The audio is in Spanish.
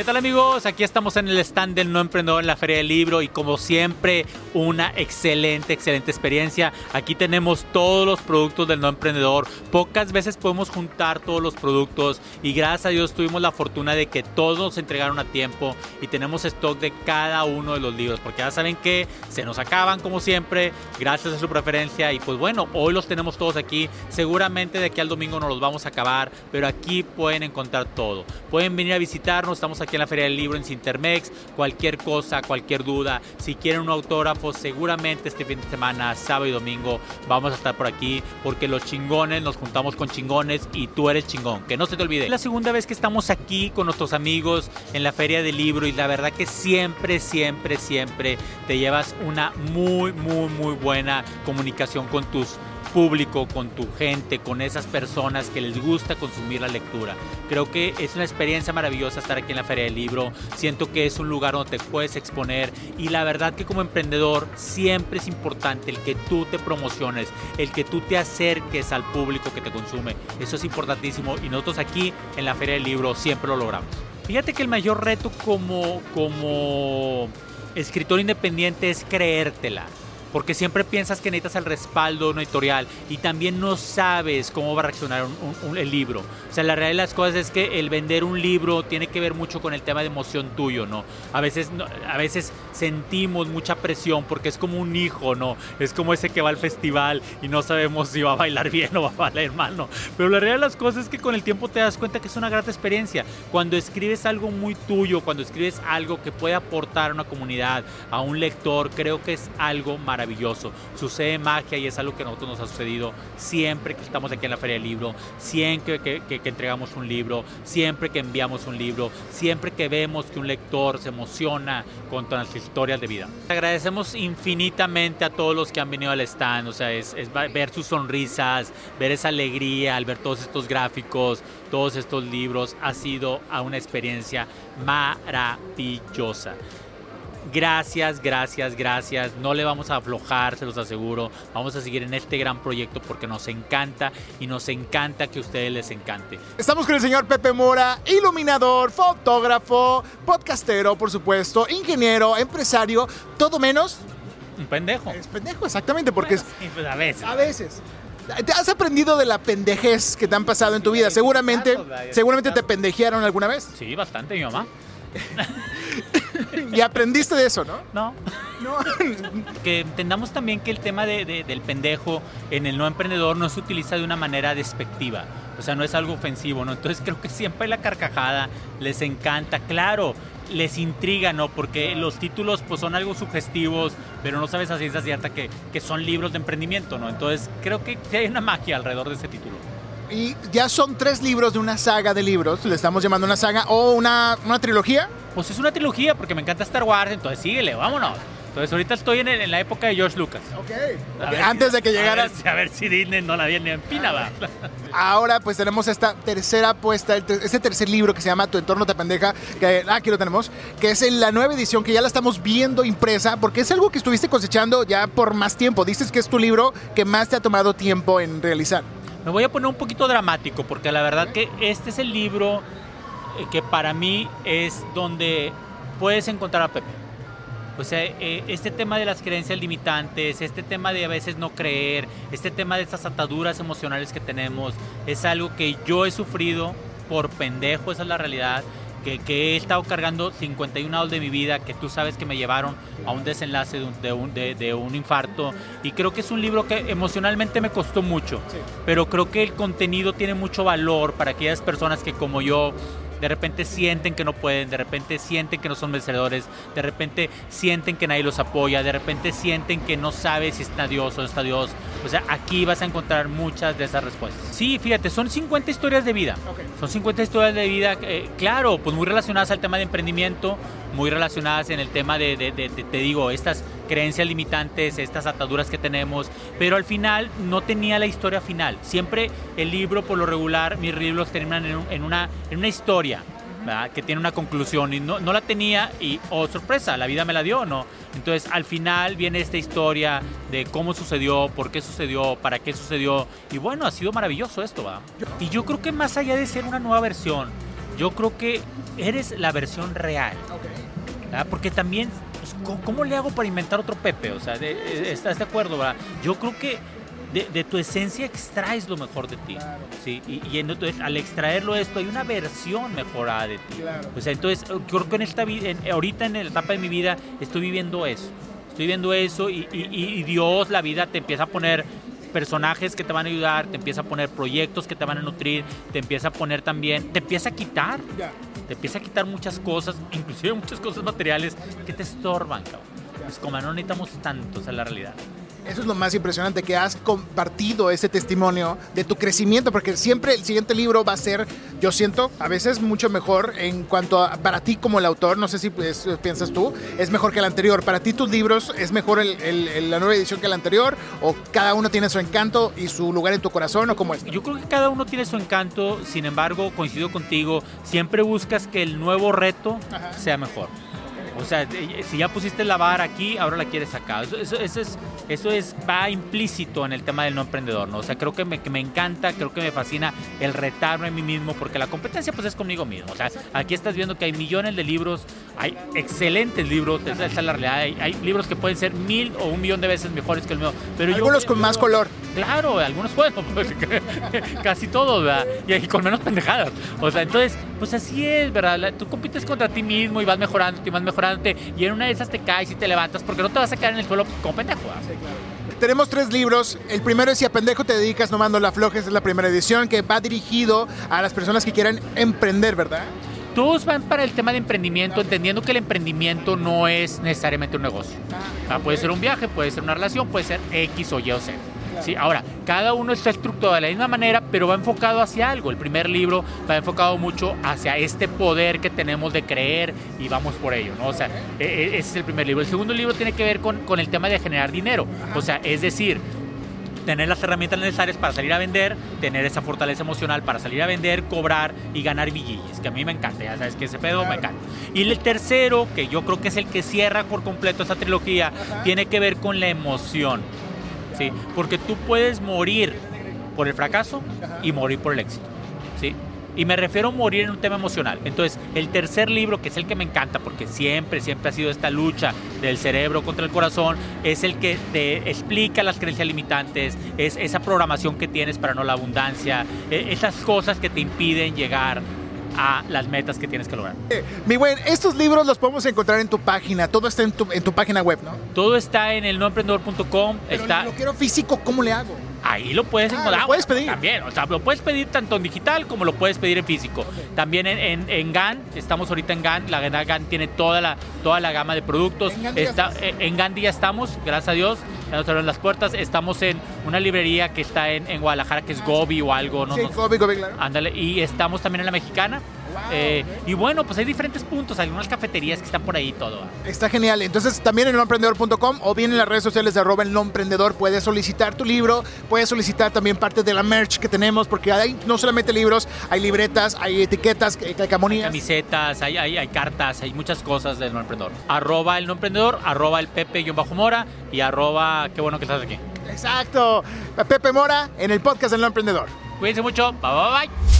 ¿Qué tal amigos? Aquí estamos en el stand del No Emprendedor en la Feria del Libro y como siempre una excelente, excelente experiencia. Aquí tenemos todos los productos del No Emprendedor. Pocas veces podemos juntar todos los productos y gracias a Dios tuvimos la fortuna de que todos nos entregaron a tiempo y tenemos stock de cada uno de los libros porque ya saben que se nos acaban como siempre gracias a su preferencia y pues bueno, hoy los tenemos todos aquí. Seguramente de aquí al domingo no los vamos a acabar, pero aquí pueden encontrar todo. Pueden venir a visitarnos, estamos aquí en la Feria del Libro en Sintermex. Cualquier cosa, cualquier duda, si quieren un autógrafo, seguramente este fin de semana, sábado y domingo, vamos a estar por aquí porque los chingones nos juntamos con chingones y tú eres chingón. Que no se te olvide. Es la segunda vez que estamos aquí con nuestros amigos en la Feria del Libro y la verdad que siempre, siempre, siempre te llevas una muy, muy, muy buena comunicación con tus público, con tu gente, con esas personas que les gusta consumir la lectura. Creo que es una experiencia maravillosa estar aquí en la Feria del Libro. Siento que es un lugar donde te puedes exponer y la verdad que como emprendedor siempre es importante el que tú te promociones, el que tú te acerques al público que te consume. Eso es importantísimo y nosotros aquí en la Feria del Libro siempre lo logramos. Fíjate que el mayor reto como, como escritor independiente es creértela porque siempre piensas que necesitas el respaldo de una editorial y también no sabes cómo va a reaccionar el libro. O sea, la realidad de las cosas es que el vender un libro tiene que ver mucho con el tema de emoción tuyo, ¿no? A veces, a veces sentimos mucha presión porque es como un hijo, ¿no? Es como ese que va al festival y no sabemos si va a bailar bien o va a bailar mal, ¿no? Pero la realidad de las cosas es que con el tiempo te das cuenta que es una gran experiencia. Cuando escribes algo muy tuyo, cuando escribes algo que puede aportar a una comunidad, a un lector, creo que es algo maravilloso maravilloso. Sucede magia y es algo que a nosotros nos ha sucedido siempre que estamos aquí en la Feria del Libro, siempre que, entregamos un libro, siempre que enviamos un libro, siempre que vemos que un lector se emociona con las historias de vida. Agradecemos infinitamente a todos los que han venido al stand, o sea, es, es ver sus sonrisas, ver esa alegría al ver todos estos gráficos, todos estos libros, ha sido una experiencia maravillosa. Gracias, gracias, gracias. No le vamos a aflojar, se los aseguro. Vamos a seguir en este gran proyecto porque nos encanta y nos encanta que a ustedes les encante. Estamos con el señor Pepe Mora, iluminador, fotógrafo, podcastero, por supuesto, ingeniero, empresario, todo menos. Un pendejo. Es pendejo, exactamente, porque es. Pues a veces. A veces. ¿Te has aprendido de la pendejez que te han pasado en tu vida? Seguramente, seguramente te pendejearon alguna vez. Sí, bastante, mi mamá. y aprendiste de eso, ¿no? No. No. que entendamos también que el tema del pendejo en el no emprendedor no se utiliza de una manera despectiva. O sea, no es algo ofensivo, ¿no? Entonces creo que siempre la carcajada les encanta. Claro, les intriga, ¿no? Porque los títulos pues son algo sugestivos, pero no sabes a ciencia cierta que, que son libros de emprendimiento, ¿no? Entonces creo que hay una magia alrededor de ese título. Y ya son tres libros de una saga de libros, le estamos llamando una saga o una, una trilogía. Pues es una trilogía porque me encanta Star Wars, entonces síguele, vámonos. Entonces ahorita estoy en, la época de George Lucas. Ok. Antes de que llegara. A ver, si Disney no la viene en pina, va. Ahora pues tenemos esta tercera apuesta, este tercer libro que se llama Tu entorno te pendeja, que ah, aquí lo tenemos, que es la nueva edición que ya la estamos viendo impresa, porque es algo que estuviste cosechando ya por más tiempo. Dices que es tu libro que más te ha tomado tiempo en realizar. Me voy a poner un poquito dramático porque la verdad que este es el libro eh, que para mí es donde puedes encontrar a Pepe. O sea, eh, este tema de las creencias limitantes, este tema de a veces no creer, este tema de estas ataduras emocionales que tenemos, es algo que yo he sufrido por pendejo, esa es la realidad que, he estado cargando 51 años de mi vida, que tú sabes que me llevaron a un desenlace de un, de un, infarto. Y creo que es un libro que emocionalmente me costó mucho, pero creo que el contenido tiene mucho valor para aquellas personas que como yo de repente sienten que no pueden, de repente sienten que no son vencedores, de repente sienten que nadie los apoya, de repente sienten que no sabes si está Dios o no está Dios. O sea, aquí vas a encontrar muchas de esas respuestas. Sí, fíjate, son 50 historias de vida. Son 50 historias de vida, eh, claro, pues muy relacionadas al tema de emprendimiento, muy relacionadas en el tema de, te digo, estas creencias limitantes, estas ataduras que tenemos, pero al final no tenía la historia final. Siempre el libro, por lo regular, mis libros terminan en, en una, en una historia. que tiene una conclusión y no, no la tenía y, oh sorpresa, la vida me la dio, ¿no? Entonces al final viene esta historia de cómo sucedió, por qué sucedió, para qué sucedió y bueno, ha sido maravilloso esto, ¿va? Y yo creo que más allá de ser una nueva versión, yo creo que eres la versión real. Porque también, pues, ¿cómo le hago para inventar otro Pepe? O sea, ¿estás de acuerdo? ¿verdad? Yo creo que de, tu esencia extraes lo mejor de ti. ¿sí? Y, entonces, al extraerlo esto, hay una versión mejorada de ti. O sea, entonces, creo que en esta vida, ahorita en la etapa de mi vida, estoy viviendo eso. Estoy viviendo eso y, y Dios, la vida, te empieza a poner personajes que te van a ayudar, te empieza a poner proyectos que te van a nutrir, te empieza a poner también, te empieza a quitar, te empieza a quitar muchas cosas, inclusive muchas cosas materiales que te estorban, cabrón. Pues como no necesitamos tanto, esa es la realidad. Eso es lo más impresionante, que has compartido ese testimonio de tu crecimiento, porque siempre el siguiente libro va a ser, yo siento, a veces mucho mejor en cuanto a, para ti como el autor, no sé si pues, piensas tú, es mejor que el anterior. Para ti tus libros es mejor el, la nueva edición que el anterior, o cada uno tiene su encanto y su lugar en tu corazón, o cómo es. Yo creo que cada uno tiene su encanto, sin embargo, coincido contigo, siempre buscas que el nuevo reto sea mejor. O sea, si ya pusiste la vara aquí, ahora la quieres acá. Eso, eso, es, eso es, va implícito en el tema del no emprendedor, ¿no? O sea, creo que me, que me encanta, creo que me fascina el retarme a mí mismo, porque la competencia pues es conmigo mismo. O sea, aquí estás viendo que hay millones de libros, hay excelentes libros, esa es la realidad. Hay, libros que pueden ser mil o un millón de veces mejores que el mío. Pero algunos con más color. Claro, algunos pueden, casi todos, ¿verdad? Y, con menos pendejadas. O sea, entonces, pues así es, ¿verdad? Tú compites contra ti mismo y vas mejorando, y vas mejorando, y en una de esas te caes y te levantas porque no te vas a quedar en el suelo como pendejo. Tenemos tres libros. El primero es Si a pendejo te dedicas, no mando la flojes, es la primera edición que va dirigido a las personas que quieran emprender, ¿verdad? Todos van para el tema de emprendimiento, entendiendo que el emprendimiento no es necesariamente un negocio. Ah, puede ser un viaje, puede ser una relación, puede ser X o Y o Z. Sí, ahora, cada uno está estructurado de la misma manera, pero va enfocado hacia algo. El primer libro va enfocado mucho hacia este poder que tenemos de creer y vamos por ello, ¿no? O sea, e, e, ese es el primer libro. El segundo libro tiene que ver con, con el tema de generar dinero. O sea, es decir, tener las herramientas necesarias para salir a vender, tener esa fortaleza emocional para salir a vender, cobrar y ganar billilles, que a mí me encanta, ya sabes que ese pedo me encanta. Y el tercero, que yo creo que es el que cierra por completo esta trilogía, tiene que ver con la emoción. ¿Sí? Porque tú puedes morir por el fracaso y morir por el éxito, ¿sí? Y me refiero a morir en un tema emocional. Entonces, el tercer libro, que es el que me encanta, porque siempre, siempre ha sido esta lucha del cerebro contra el corazón, es el que te explica las creencias limitantes, es esa programación que tienes para no la abundancia, e, esas cosas que te impiden llegar a las metas que tienes que lograr. Eh, mi buen, estos libros los podemos encontrar en tu página, todo está en tu, en tu página web, ¿no? Todo está en el noemprendedor.com. Está... lo quiero físico, ¿cómo le hago? Ahí lo puedes ah, encontrar. Lo puedes pedir. También, o sea, lo puedes pedir tanto en digital como lo puedes pedir en físico. También en, en, GAN, estamos ahorita en GAN, la GAN tiene toda la, toda la gama de productos. En Está, eh, en GAN ya estamos, gracias a Dios, ya nos abren las puertas. Estamos en una librería que está en, en Guadalajara, que es Gobi o algo. ¿no? Sí, Gobi, Gobi, claro. Ándale, y estamos también en la mexicana. Eh, y bueno, pues hay diferentes puntos, hay unas cafeterías que están por ahí todo. Está genial. Entonces también en nomprendedor.com o bien en las redes sociales de arroba el nomprendedor puedes solicitar tu libro, puedes solicitar también parte de la merch que tenemos, porque hay no solamente libros, hay libretas, hay etiquetas, hay calcamonías. Hay camisetas, hay, hay, cartas, hay muchas cosas del no emprendedor. Arroba el no emprendedor, arroba el Pepe-Mora y arroba, qué bueno que estás aquí. Exacto. Pepe Mora en el podcast del no emprendedor. Cuídense mucho. Bye bye bye